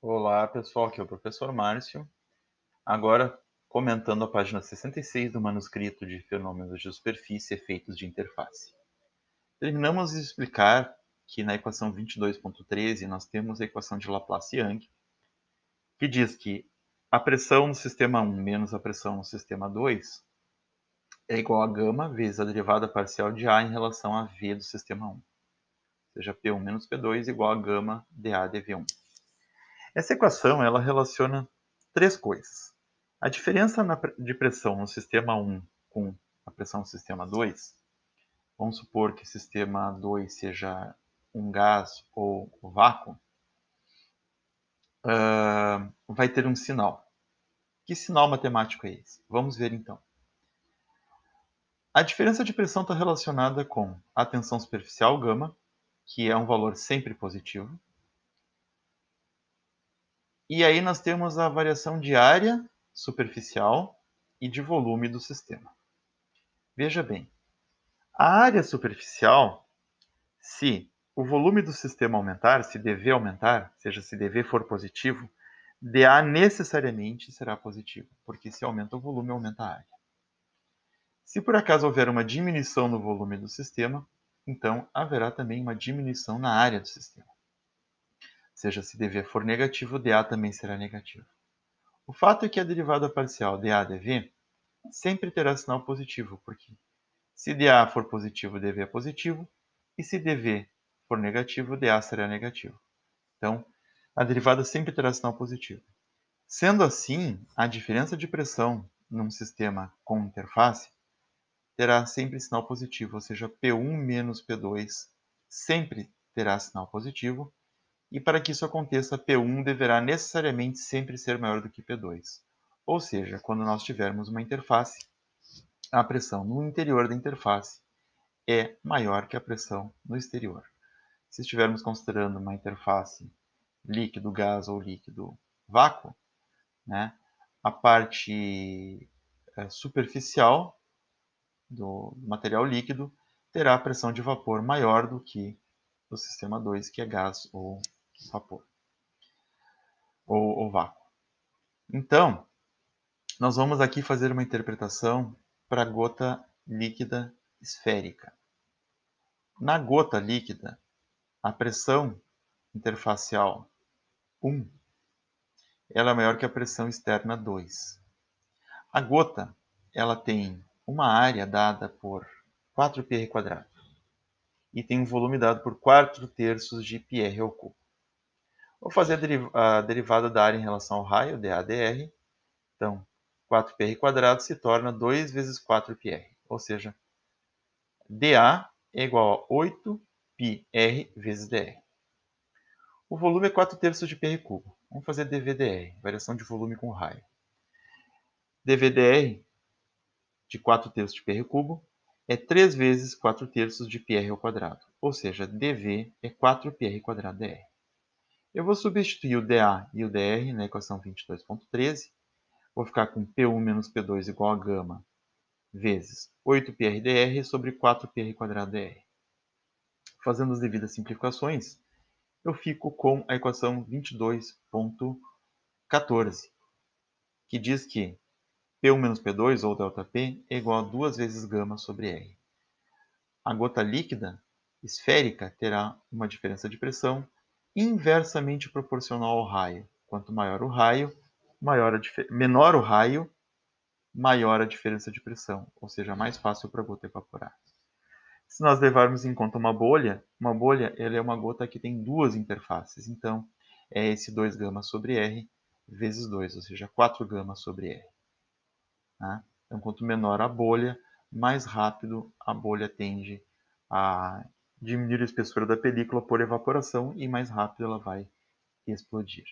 Olá pessoal, aqui é o professor Márcio. Agora comentando a página 66 do manuscrito de Fenômenos de Superfície e Efeitos de Interface. Terminamos de explicar que na equação 22.13 nós temos a equação de Laplace-Young, que diz que a pressão no sistema 1 menos a pressão no sistema 2 é igual a gama vezes a derivada parcial de A em relação a V do sistema 1. Ou seja, P1 menos P2 igual a gama dA dV1. Essa equação ela relaciona três coisas. A diferença de pressão no sistema 1 com a pressão no sistema 2, vamos supor que o sistema 2 seja um gás ou vácuo, uh, vai ter um sinal. Que sinal matemático é esse? Vamos ver então. A diferença de pressão está relacionada com a tensão superficial gama, que é um valor sempre positivo. E aí nós temos a variação de área superficial e de volume do sistema. Veja bem, a área superficial, se o volume do sistema aumentar, se dV aumentar, seja se dV for positivo, dA necessariamente será positivo, porque se aumenta o volume, aumenta a área. Se por acaso houver uma diminuição no volume do sistema, então haverá também uma diminuição na área do sistema. Seja se dV for negativo, dA também será negativo. O fato é que a derivada parcial dA/dV sempre terá sinal positivo, porque se dA for positivo, dV é positivo, e se dV for negativo, dA será negativo. Então, a derivada sempre terá sinal positivo. Sendo assim, a diferença de pressão num sistema com interface terá sempre sinal positivo, ou seja, P1 menos P2 sempre terá sinal positivo, e para que isso aconteça, P1 deverá necessariamente sempre ser maior do que P2. Ou seja, quando nós tivermos uma interface, a pressão no interior da interface é maior que a pressão no exterior. Se estivermos considerando uma interface líquido, gás ou líquido, vácuo, né, a parte é, superficial do material líquido terá pressão de vapor maior do que o sistema 2, que é gás ou vapor, ou, ou vácuo. Então, nós vamos aqui fazer uma interpretação para gota líquida esférica. Na gota líquida, a pressão interfacial 1 ela é maior que a pressão externa 2. A gota ela tem uma área dada por 4πr² e tem um volume dado por 4 terços de πr ao cubo. Vou fazer a, deriv a derivada da área em relação ao raio, dAdr. Então, 4πr² se torna 2 vezes 4πr, ou seja, dA é igual a 8πr vezes dr. O volume é 4 terços de πr cubo. Vamos fazer dVdr, variação de volume com raio. dVdr de 4 terços de πr cubo é 3 vezes 4 terços de πr ao quadrado, ou seja, dV é 4πr quadrado dr. Eu vou substituir o dA e o dr na equação 22.13. Vou ficar com P1 menos P2 igual a gama vezes 8πr dr sobre 4πr quadrado dr. Fazendo as devidas simplificações, eu fico com a equação 22.14, que diz que P1 menos P2, ou ΔP, é igual a 2 vezes gama sobre R. A gota líquida, esférica, terá uma diferença de pressão inversamente proporcional ao raio. Quanto maior o raio, maior a menor o raio, maior a diferença de pressão, ou seja, mais fácil para a gota evaporar. Se nós levarmos em conta uma bolha, uma bolha ela é uma gota que tem duas interfaces, então é esse 2 gama sobre R vezes 2, ou seja, 4 gama sobre R. Né? Então, quanto menor a bolha, mais rápido a bolha tende a diminuir a espessura da película por evaporação e mais rápido ela vai explodir.